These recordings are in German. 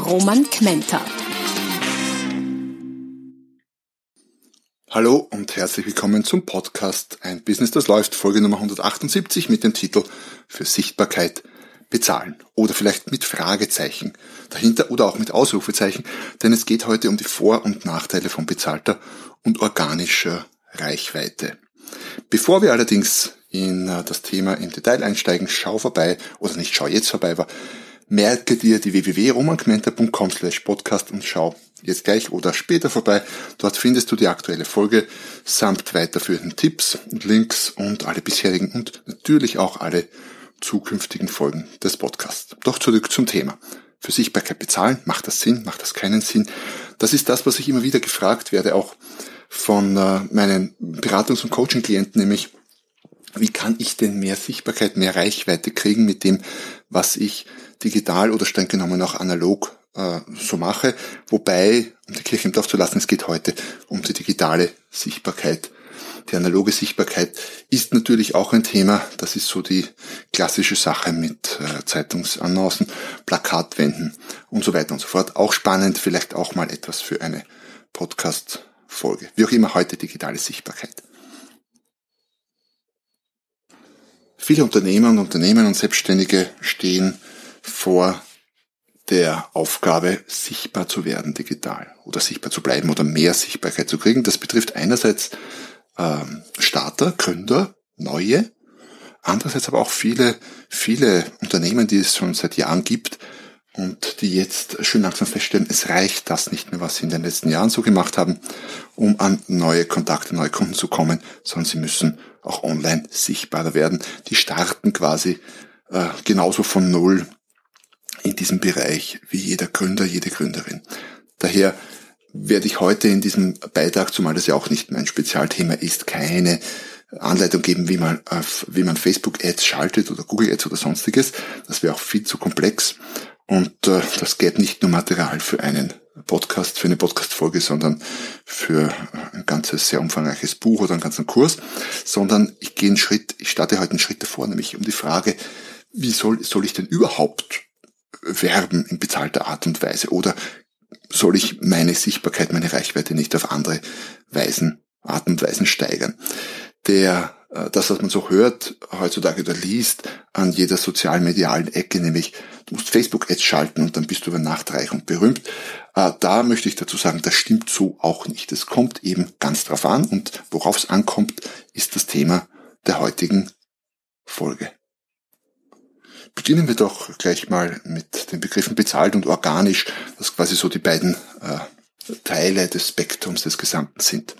Roman Kmenter. Hallo und herzlich willkommen zum Podcast Ein Business, das läuft, Folge Nummer 178 mit dem Titel Für Sichtbarkeit bezahlen. Oder vielleicht mit Fragezeichen dahinter oder auch mit Ausrufezeichen, denn es geht heute um die Vor- und Nachteile von bezahlter und organischer Reichweite. Bevor wir allerdings in äh, das Thema im Detail einsteigen, schau vorbei, oder nicht schau jetzt vorbei, aber merke dir die www.romangmenta.com slash podcast und schau jetzt gleich oder später vorbei. Dort findest du die aktuelle Folge samt weiterführenden Tipps und Links und alle bisherigen und natürlich auch alle zukünftigen Folgen des Podcasts. Doch zurück zum Thema. Für Sichtbarkeit bezahlen, macht das Sinn, macht das keinen Sinn? Das ist das, was ich immer wieder gefragt werde, auch von äh, meinen Beratungs- und Coaching-Klienten, nämlich wie kann ich denn mehr Sichtbarkeit, mehr Reichweite kriegen mit dem, was ich digital oder streng genommen auch analog äh, so mache. Wobei, um die Kirche im Dorf zu lassen, es geht heute um die digitale Sichtbarkeit. Die analoge Sichtbarkeit ist natürlich auch ein Thema. Das ist so die klassische Sache mit äh, Zeitungsannoncen, Plakatwänden und so weiter und so fort. Auch spannend, vielleicht auch mal etwas für eine Podcast-Folge. Wie auch immer heute digitale Sichtbarkeit. Viele Unternehmer und Unternehmen und Selbstständige stehen vor der Aufgabe, sichtbar zu werden digital oder sichtbar zu bleiben oder mehr Sichtbarkeit zu kriegen. Das betrifft einerseits ähm, Starter, Gründer, neue, andererseits aber auch viele, viele Unternehmen, die es schon seit Jahren gibt und die jetzt schön langsam feststellen, es reicht das nicht mehr, was sie in den letzten Jahren so gemacht haben, um an neue Kontakte, neue Kunden zu kommen, sondern sie müssen auch online sichtbarer werden. Die starten quasi äh, genauso von Null in diesem Bereich wie jeder Gründer, jede Gründerin. Daher werde ich heute in diesem Beitrag, zumal das ja auch nicht mein Spezialthema ist, keine Anleitung geben, wie man, wie man Facebook-Ads schaltet oder Google-Ads oder sonstiges. Das wäre auch viel zu komplex. Und äh, das gäbe nicht nur Material für einen Podcast, für eine Podcast-Folge, sondern für ein ganzes sehr umfangreiches Buch oder einen ganzen Kurs, sondern ich gehe einen Schritt, ich starte heute einen Schritt davor, nämlich um die Frage, wie soll, soll ich denn überhaupt werben in bezahlter Art und Weise? Oder soll ich meine Sichtbarkeit, meine Reichweite nicht auf andere Weisen, Art und Weisen steigern? Der, äh, das, was man so hört heutzutage oder liest an jeder sozialmedialen Ecke, nämlich du musst Facebook-Ads schalten und dann bist du über Nacht reich und berühmt. Äh, da möchte ich dazu sagen, das stimmt so auch nicht. Es kommt eben ganz drauf an und worauf es ankommt, ist das Thema der heutigen Folge. Beginnen wir doch gleich mal mit den Begriffen bezahlt und organisch, das quasi so die beiden äh, Teile des Spektrums des Gesamten sind.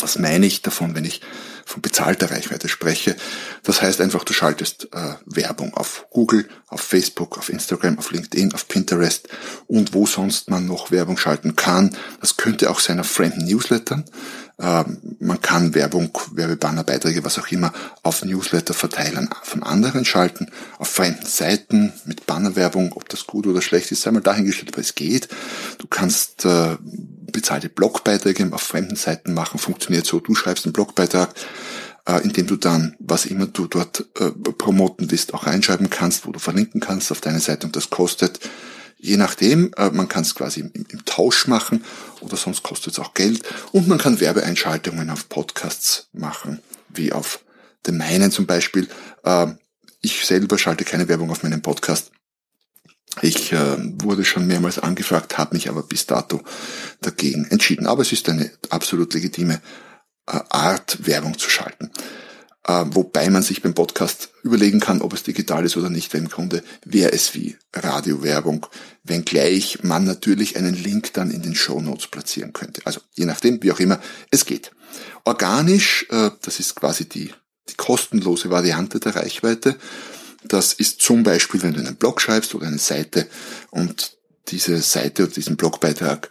Was meine ich davon, wenn ich von bezahlter Reichweite spreche? Das heißt einfach, du schaltest äh, Werbung auf Google, auf Facebook, auf Instagram, auf LinkedIn, auf Pinterest und wo sonst man noch Werbung schalten kann. Das könnte auch sein auf fremden Newslettern. Ähm, man kann Werbung, Werbebanner, Beiträge, was auch immer, auf Newsletter-Verteilern von anderen schalten, auf fremden Seiten mit Bannerwerbung, ob das gut oder schlecht ist, sei mal dahingestellt, aber es geht. Du kannst äh, bezahlte Blogbeiträge auf fremden Seiten machen, funktioniert so, du schreibst einen Blogbeitrag, äh, indem du dann, was immer du dort äh, promoten willst, auch reinschreiben kannst, wo du verlinken kannst auf deine Seite und das kostet Je nachdem, äh, man kann es quasi im, im, Tausch machen oder sonst kostet es auch Geld. Und man kann Werbeeinschaltungen auf Podcasts machen, wie auf den meinen zum Beispiel. Äh, ich selber schalte keine Werbung auf meinen Podcast. Ich äh, wurde schon mehrmals angefragt, habe mich aber bis dato dagegen entschieden. Aber es ist eine absolut legitime äh, Art, Werbung zu schalten. Äh, wobei man sich beim Podcast überlegen kann, ob es digital ist oder nicht, weil im Grunde wäre es wie Radiowerbung, wenngleich man natürlich einen Link dann in den Show Notes platzieren könnte. Also je nachdem, wie auch immer, es geht. Organisch, äh, das ist quasi die, die kostenlose Variante der Reichweite. Das ist zum Beispiel, wenn du einen Blog schreibst oder eine Seite und diese Seite oder diesen Blogbeitrag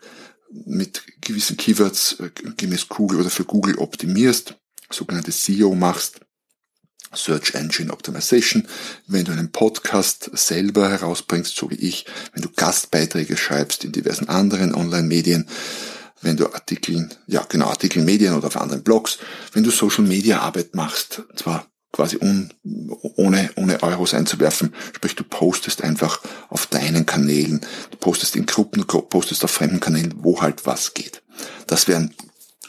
mit gewissen Keywords äh, gemäß Google oder für Google optimierst, sogenannte SEO machst, Search Engine Optimization, wenn du einen Podcast selber herausbringst, so wie ich, wenn du Gastbeiträge schreibst in diversen anderen Online-Medien, wenn du Artikel, ja genau, Artikel in Medien oder auf anderen Blogs, wenn du Social Media Arbeit machst, zwar quasi un, ohne, ohne Euros einzuwerfen, sprich du postest einfach auf deinen Kanälen, du postest in Gruppen, postest auf fremden Kanälen, wo halt was geht. Das wären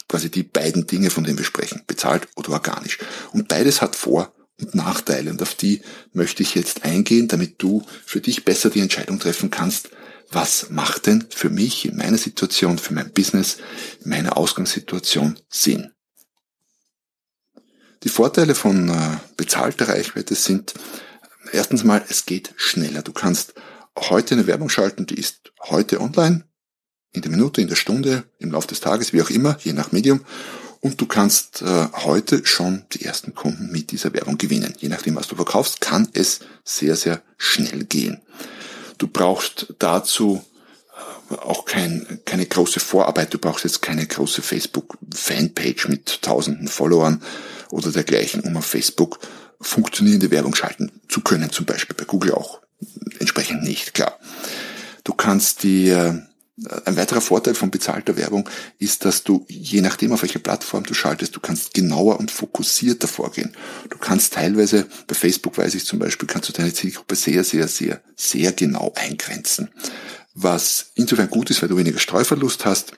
quasi die beiden Dinge, von denen wir sprechen, bezahlt oder organisch. Und beides hat Vor- und Nachteile und auf die möchte ich jetzt eingehen, damit du für dich besser die Entscheidung treffen kannst, was macht denn für mich in meiner Situation, für mein Business, in meiner Ausgangssituation Sinn. Die Vorteile von äh, bezahlter Reichweite sind erstens mal, es geht schneller. Du kannst heute eine Werbung schalten, die ist heute online, in der Minute, in der Stunde, im Laufe des Tages, wie auch immer, je nach Medium. Und du kannst äh, heute schon die ersten Kunden mit dieser Werbung gewinnen. Je nachdem, was du verkaufst, kann es sehr, sehr schnell gehen. Du brauchst dazu auch kein, keine große Vorarbeit. Du brauchst jetzt keine große Facebook-Fanpage mit tausenden Followern oder dergleichen, um auf Facebook funktionierende Werbung schalten zu können, zum Beispiel bei Google auch. Entsprechend nicht, klar. Du kannst die äh, ein weiterer Vorteil von bezahlter Werbung ist, dass du, je nachdem auf welche Plattform du schaltest, du kannst genauer und fokussierter vorgehen. Du kannst teilweise, bei Facebook weiß ich zum Beispiel, kannst du deine Zielgruppe sehr, sehr, sehr, sehr genau eingrenzen. Was insofern gut ist, weil du weniger Streuverlust hast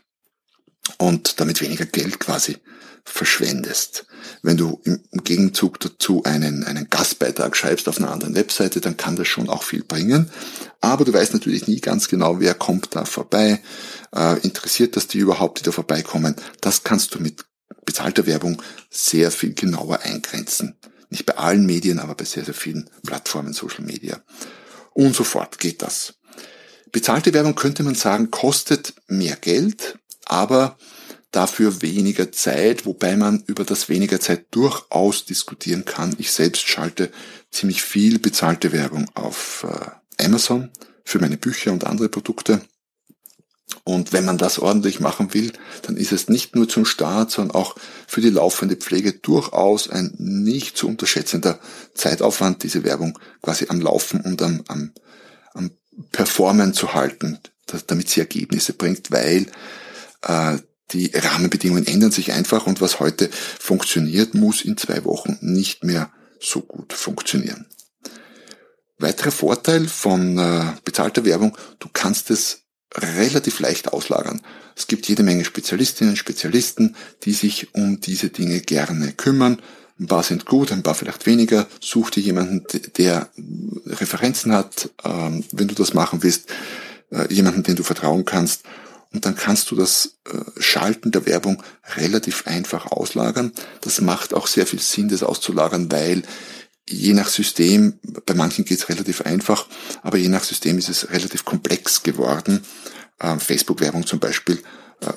und damit weniger Geld quasi verschwendest. Wenn du im Gegenzug dazu einen, einen Gastbeitrag schreibst auf einer anderen Webseite, dann kann das schon auch viel bringen. Aber du weißt natürlich nie ganz genau, wer kommt da vorbei. Äh, interessiert das die überhaupt, die da vorbeikommen? Das kannst du mit bezahlter Werbung sehr viel genauer eingrenzen. Nicht bei allen Medien, aber bei sehr, sehr vielen Plattformen, Social Media. Und so fort geht das. Bezahlte Werbung könnte man sagen, kostet mehr Geld, aber dafür weniger Zeit, wobei man über das weniger Zeit durchaus diskutieren kann. Ich selbst schalte ziemlich viel bezahlte Werbung auf äh, Amazon für meine Bücher und andere Produkte. Und wenn man das ordentlich machen will, dann ist es nicht nur zum Start, sondern auch für die laufende Pflege durchaus ein nicht zu unterschätzender Zeitaufwand, diese Werbung quasi am Laufen und am, am, am Performen zu halten, damit sie Ergebnisse bringt, weil äh, die Rahmenbedingungen ändern sich einfach und was heute funktioniert, muss in zwei Wochen nicht mehr so gut funktionieren. Weiterer Vorteil von äh, bezahlter Werbung, du kannst es relativ leicht auslagern. Es gibt jede Menge Spezialistinnen, Spezialisten, die sich um diese Dinge gerne kümmern. Ein paar sind gut, ein paar vielleicht weniger. Such dir jemanden, der Referenzen hat, ähm, wenn du das machen willst, äh, jemanden, den du vertrauen kannst und dann kannst du das äh, Schalten der Werbung relativ einfach auslagern. Das macht auch sehr viel Sinn, das auszulagern, weil je nach System, bei manchen geht es relativ einfach, aber je nach System ist es relativ komplex geworden. Ähm, Facebook-Werbung zum Beispiel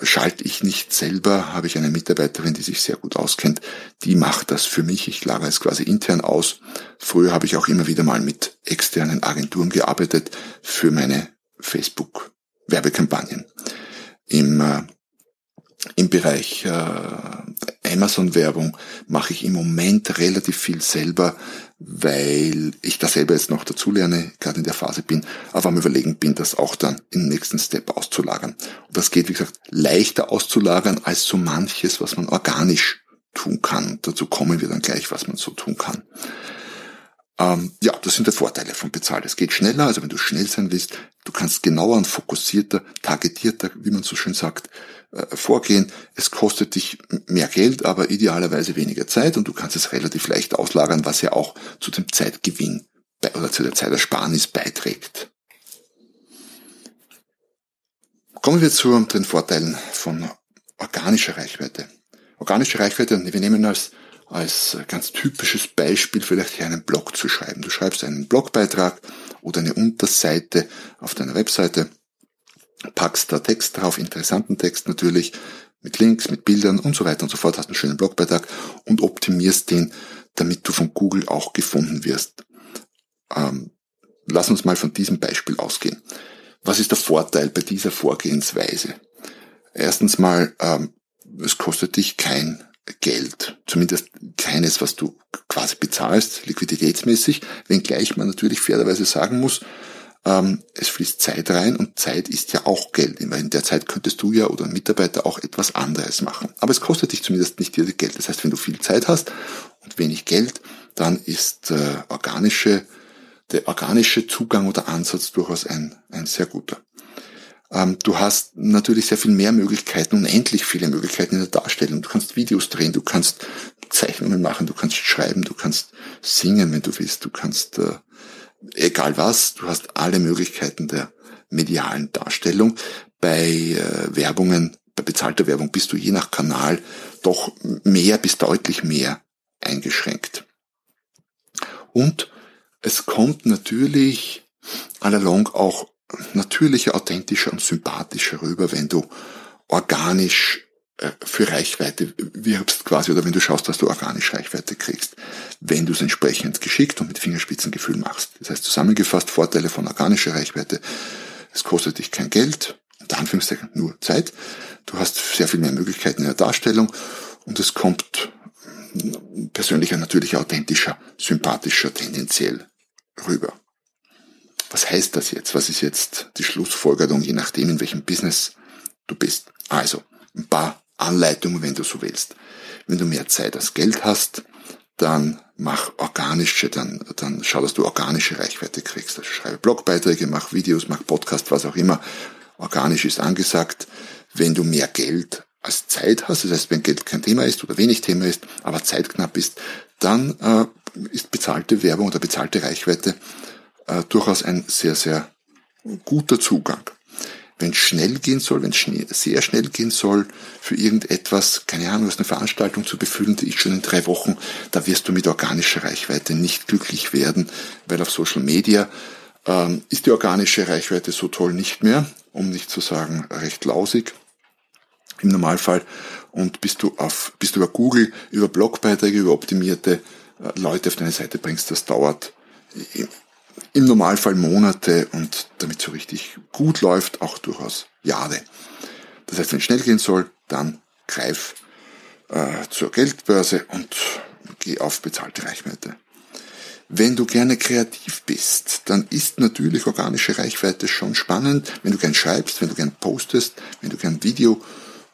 schalte ich nicht selber, habe ich eine Mitarbeiterin, die sich sehr gut auskennt, die macht das für mich, ich lagere es quasi intern aus. Früher habe ich auch immer wieder mal mit externen Agenturen gearbeitet für meine Facebook-Werbekampagnen im, äh, im Bereich äh, Amazon-Werbung mache ich im Moment relativ viel selber, weil ich da selber jetzt noch dazulerne, gerade in der Phase bin, aber am Überlegen bin, das auch dann im nächsten Step auszulagern. Und das geht, wie gesagt, leichter auszulagern als so manches, was man organisch tun kann. Dazu kommen wir dann gleich, was man so tun kann. Ähm, ja, das sind die Vorteile von bezahlt. Es geht schneller, also wenn du schnell sein willst, du kannst genauer und fokussierter, targetierter, wie man so schön sagt, äh, vorgehen. Es kostet dich mehr Geld, aber idealerweise weniger Zeit und du kannst es relativ leicht auslagern, was ja auch zu dem Zeitgewinn oder zu der Zeitersparnis beiträgt. Kommen wir zu den Vorteilen von organischer Reichweite. Organische Reichweite, wir nehmen als als ganz typisches Beispiel vielleicht hier einen Blog zu schreiben. Du schreibst einen Blogbeitrag oder eine Unterseite auf deiner Webseite, packst da Text drauf, interessanten Text natürlich, mit Links, mit Bildern und so weiter und so fort, hast einen schönen Blogbeitrag und optimierst den, damit du von Google auch gefunden wirst. Ähm, lass uns mal von diesem Beispiel ausgehen. Was ist der Vorteil bei dieser Vorgehensweise? Erstens mal, ähm, es kostet dich kein Geld, zumindest keines, was du quasi bezahlst, liquiditätsmäßig, wenngleich man natürlich fairerweise sagen muss, ähm, es fließt Zeit rein und Zeit ist ja auch Geld. In der Zeit könntest du ja oder ein Mitarbeiter auch etwas anderes machen. Aber es kostet dich zumindest nicht direkt Geld. Das heißt, wenn du viel Zeit hast und wenig Geld, dann ist äh, organische, der organische Zugang oder Ansatz durchaus ein, ein sehr guter. Ähm, du hast natürlich sehr viel mehr Möglichkeiten, unendlich viele Möglichkeiten in der Darstellung. Du kannst Videos drehen, du kannst Zeichnungen machen, du kannst schreiben, du kannst singen, wenn du willst, du kannst, äh, egal was, du hast alle Möglichkeiten der medialen Darstellung. Bei äh, Werbungen, bei bezahlter Werbung bist du je nach Kanal doch mehr bis deutlich mehr eingeschränkt. Und es kommt natürlich allalong auch natürlicher, authentischer und sympathischer rüber, wenn du organisch äh, für Reichweite wirbst quasi oder wenn du schaust, dass du organisch Reichweite kriegst, wenn du es entsprechend geschickt und mit Fingerspitzengefühl machst. Das heißt zusammengefasst Vorteile von organischer Reichweite. Es kostet dich kein Geld, unter Anführungszeichen nur Zeit. Du hast sehr viel mehr Möglichkeiten in der Darstellung und es kommt persönlicher, natürlicher, authentischer, sympathischer tendenziell rüber. Was heißt das jetzt? Was ist jetzt die Schlussfolgerung, je nachdem, in welchem Business du bist? Also, ein paar Anleitungen, wenn du so willst. Wenn du mehr Zeit als Geld hast, dann mach organische, dann, dann schau, dass du organische Reichweite kriegst. Also schreibe Blogbeiträge, mach Videos, mach Podcast, was auch immer. Organisch ist angesagt. Wenn du mehr Geld als Zeit hast, das heißt, wenn Geld kein Thema ist oder wenig Thema ist, aber Zeit knapp ist, dann äh, ist bezahlte Werbung oder bezahlte Reichweite äh, durchaus ein sehr, sehr guter Zugang. Wenn es schnell gehen soll, wenn es sehr schnell gehen soll, für irgendetwas, keine Ahnung, was eine Veranstaltung zu befüllen, die ist schon in drei Wochen, da wirst du mit organischer Reichweite nicht glücklich werden, weil auf Social Media ähm, ist die organische Reichweite so toll nicht mehr, um nicht zu sagen recht lausig im Normalfall. Und bist du auf, bist du über Google, über Blogbeiträge, über optimierte äh, Leute auf deine Seite bringst, das dauert im Normalfall Monate und damit so richtig gut läuft, auch durchaus Jahre. Das heißt, wenn es schnell gehen soll, dann greif äh, zur Geldbörse und geh auf bezahlte Reichweite. Wenn du gerne kreativ bist, dann ist natürlich organische Reichweite schon spannend. Wenn du gern schreibst, wenn du gern postest, wenn du gern Video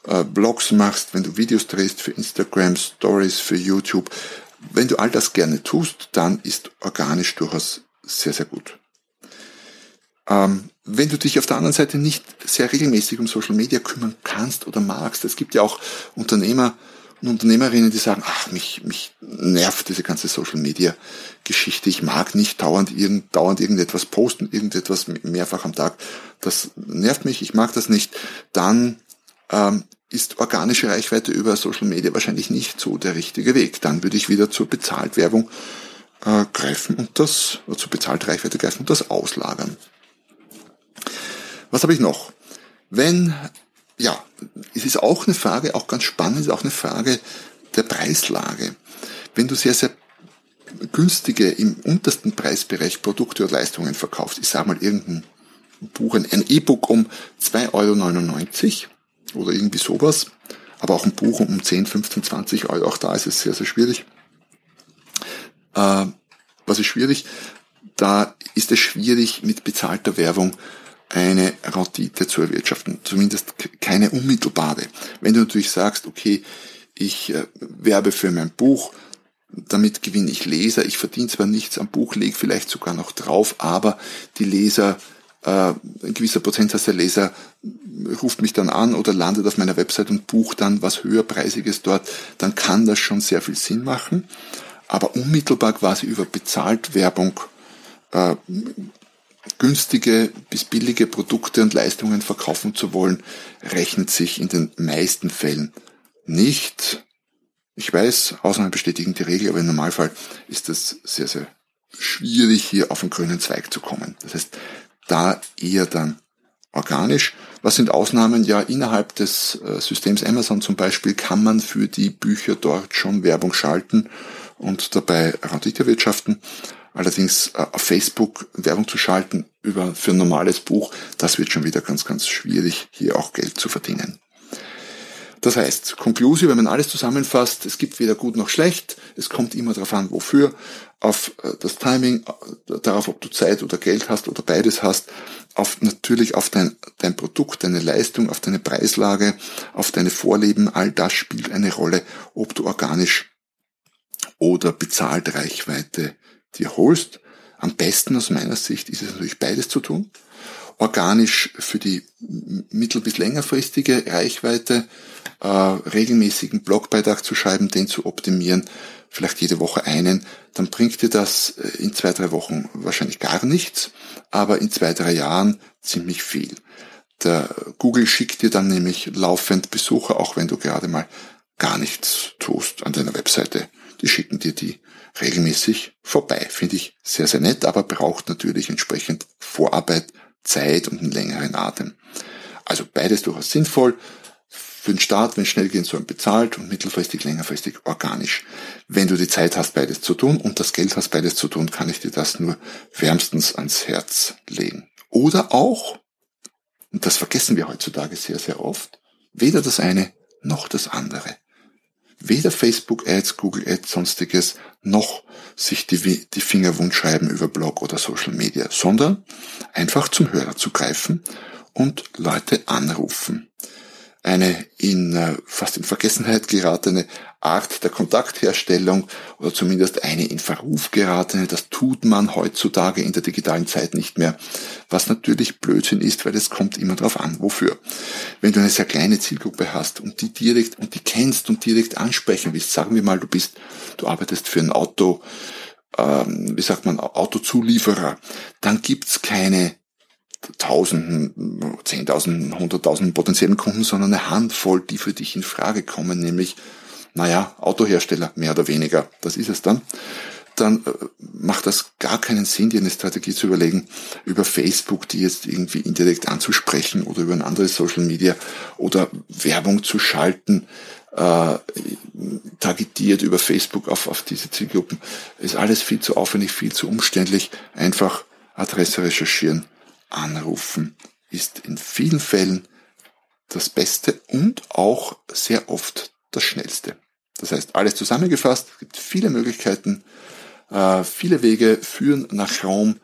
äh, Blogs machst, wenn du Videos drehst für Instagram, Stories, für YouTube. Wenn du all das gerne tust, dann ist organisch durchaus sehr, sehr gut. Ähm, wenn du dich auf der anderen Seite nicht sehr regelmäßig um Social Media kümmern kannst oder magst, es gibt ja auch Unternehmer und Unternehmerinnen, die sagen, ach, mich, mich nervt diese ganze Social Media Geschichte. Ich mag nicht dauernd, irgend, dauernd irgendetwas posten, irgendetwas mehrfach am Tag. Das nervt mich, ich mag das nicht. Dann ähm, ist organische Reichweite über Social Media wahrscheinlich nicht so der richtige Weg. Dann würde ich wieder zur Bezahltwerbung äh, greifen und das, oder zur bezahlt Reichweite greifen und das auslagern. Was habe ich noch? Wenn, ja, es ist auch eine Frage, auch ganz spannend, ist auch eine Frage der Preislage. Wenn du sehr, sehr günstige, im untersten Preisbereich Produkte oder Leistungen verkaufst, ich sage mal irgendein Buch, ein E-Book um 2,99 Euro oder irgendwie sowas, aber auch ein Buch um 10, 15, 20 Euro, auch da ist es sehr, sehr schwierig was ist schwierig? Da ist es schwierig, mit bezahlter Werbung eine Rendite zu erwirtschaften, zumindest keine unmittelbare. Wenn du natürlich sagst, okay, ich äh, werbe für mein Buch, damit gewinne ich Leser, ich verdiene zwar nichts am Buch, lege vielleicht sogar noch drauf, aber die Leser, äh, ein gewisser Prozentsatz der Leser ruft mich dann an oder landet auf meiner Website und bucht dann was höherpreisiges dort, dann kann das schon sehr viel Sinn machen aber unmittelbar quasi über Bezahltwerbung äh, günstige bis billige Produkte und Leistungen verkaufen zu wollen, rechnet sich in den meisten Fällen nicht. Ich weiß, Ausnahmen bestätigen die Regel, aber im Normalfall ist es sehr, sehr schwierig, hier auf den grünen Zweig zu kommen. Das heißt, da eher dann organisch. Was sind Ausnahmen? Ja, innerhalb des äh, Systems Amazon zum Beispiel kann man für die Bücher dort schon Werbung schalten und dabei Rendite wirtschaften. Allerdings äh, auf Facebook Werbung zu schalten über, für ein normales Buch, das wird schon wieder ganz, ganz schwierig, hier auch Geld zu verdienen. Das heißt, Conclusion, wenn man alles zusammenfasst, es gibt weder gut noch schlecht, es kommt immer darauf an, wofür, auf äh, das Timing, äh, darauf, ob du Zeit oder Geld hast oder beides hast, auf natürlich auf dein, dein Produkt, deine Leistung, auf deine Preislage, auf deine Vorleben, all das spielt eine Rolle, ob du organisch oder bezahlt Reichweite dir holst. Am besten aus meiner Sicht ist es natürlich beides zu tun. Organisch für die mittel- bis längerfristige Reichweite äh, regelmäßigen Blogbeitrag zu schreiben, den zu optimieren, vielleicht jede Woche einen, dann bringt dir das äh, in zwei, drei Wochen wahrscheinlich gar nichts, aber in zwei, drei Jahren ziemlich viel. Der Google schickt dir dann nämlich laufend Besucher, auch wenn du gerade mal gar nichts tust an deiner Webseite. Die schicken dir die regelmäßig vorbei. Finde ich sehr, sehr nett, aber braucht natürlich entsprechend Vorarbeit, Zeit und einen längeren Atem. Also beides durchaus sinnvoll. Für den Start, wenn schnell gehen soll, bezahlt und mittelfristig, längerfristig organisch. Wenn du die Zeit hast, beides zu tun und das Geld hast, beides zu tun, kann ich dir das nur wärmstens ans Herz legen. Oder auch, und das vergessen wir heutzutage sehr, sehr oft, weder das eine noch das andere. Weder Facebook Ads, Google Ads, sonstiges, noch sich die, die Finger wund schreiben über Blog oder Social Media, sondern einfach zum Hörer zu greifen und Leute anrufen eine in äh, fast in Vergessenheit geratene Art der Kontaktherstellung oder zumindest eine in Verruf geratene. Das tut man heutzutage in der digitalen Zeit nicht mehr, was natürlich Blödsinn ist, weil es kommt immer darauf an, wofür. Wenn du eine sehr kleine Zielgruppe hast und die direkt und die kennst und direkt ansprechen willst, sagen wir mal, du bist, du arbeitest für ein Auto, ähm, wie sagt man, Autozulieferer, dann gibt's keine Tausenden, Zehntausenden, Hunderttausenden potenziellen Kunden, sondern eine Handvoll, die für dich in Frage kommen, nämlich, naja, Autohersteller, mehr oder weniger, das ist es dann, dann äh, macht das gar keinen Sinn, dir eine Strategie zu überlegen, über Facebook die jetzt irgendwie indirekt anzusprechen oder über ein anderes Social Media oder Werbung zu schalten, äh, targetiert über Facebook auf, auf diese Zielgruppen. Ist alles viel zu aufwendig, viel zu umständlich. Einfach Adresse recherchieren Anrufen ist in vielen Fällen das Beste und auch sehr oft das Schnellste. Das heißt, alles zusammengefasst, es gibt viele Möglichkeiten, äh, viele Wege führen nach Rom,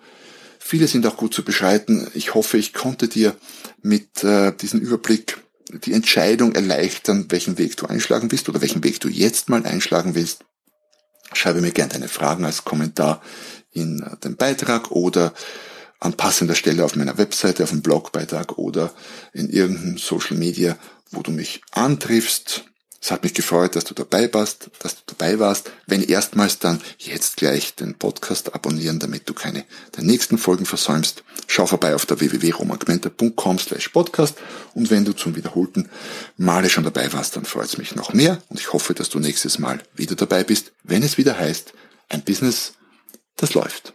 viele sind auch gut zu beschreiten. Ich hoffe, ich konnte dir mit äh, diesem Überblick die Entscheidung erleichtern, welchen Weg du einschlagen willst oder welchen Weg du jetzt mal einschlagen willst. Schreibe mir gerne deine Fragen als Kommentar in den Beitrag oder an passender Stelle auf meiner Webseite, auf einem Blogbeitrag oder in irgendeinem Social Media, wo du mich antriffst. Es hat mich gefreut, dass du dabei warst, dass du dabei warst. Wenn erstmals, dann jetzt gleich den Podcast abonnieren, damit du keine der nächsten Folgen versäumst. Schau vorbei auf der www.romagmenta.com slash podcast und wenn du zum wiederholten Male schon dabei warst, dann freut es mich noch mehr und ich hoffe, dass du nächstes Mal wieder dabei bist, wenn es wieder heißt, ein Business, das läuft.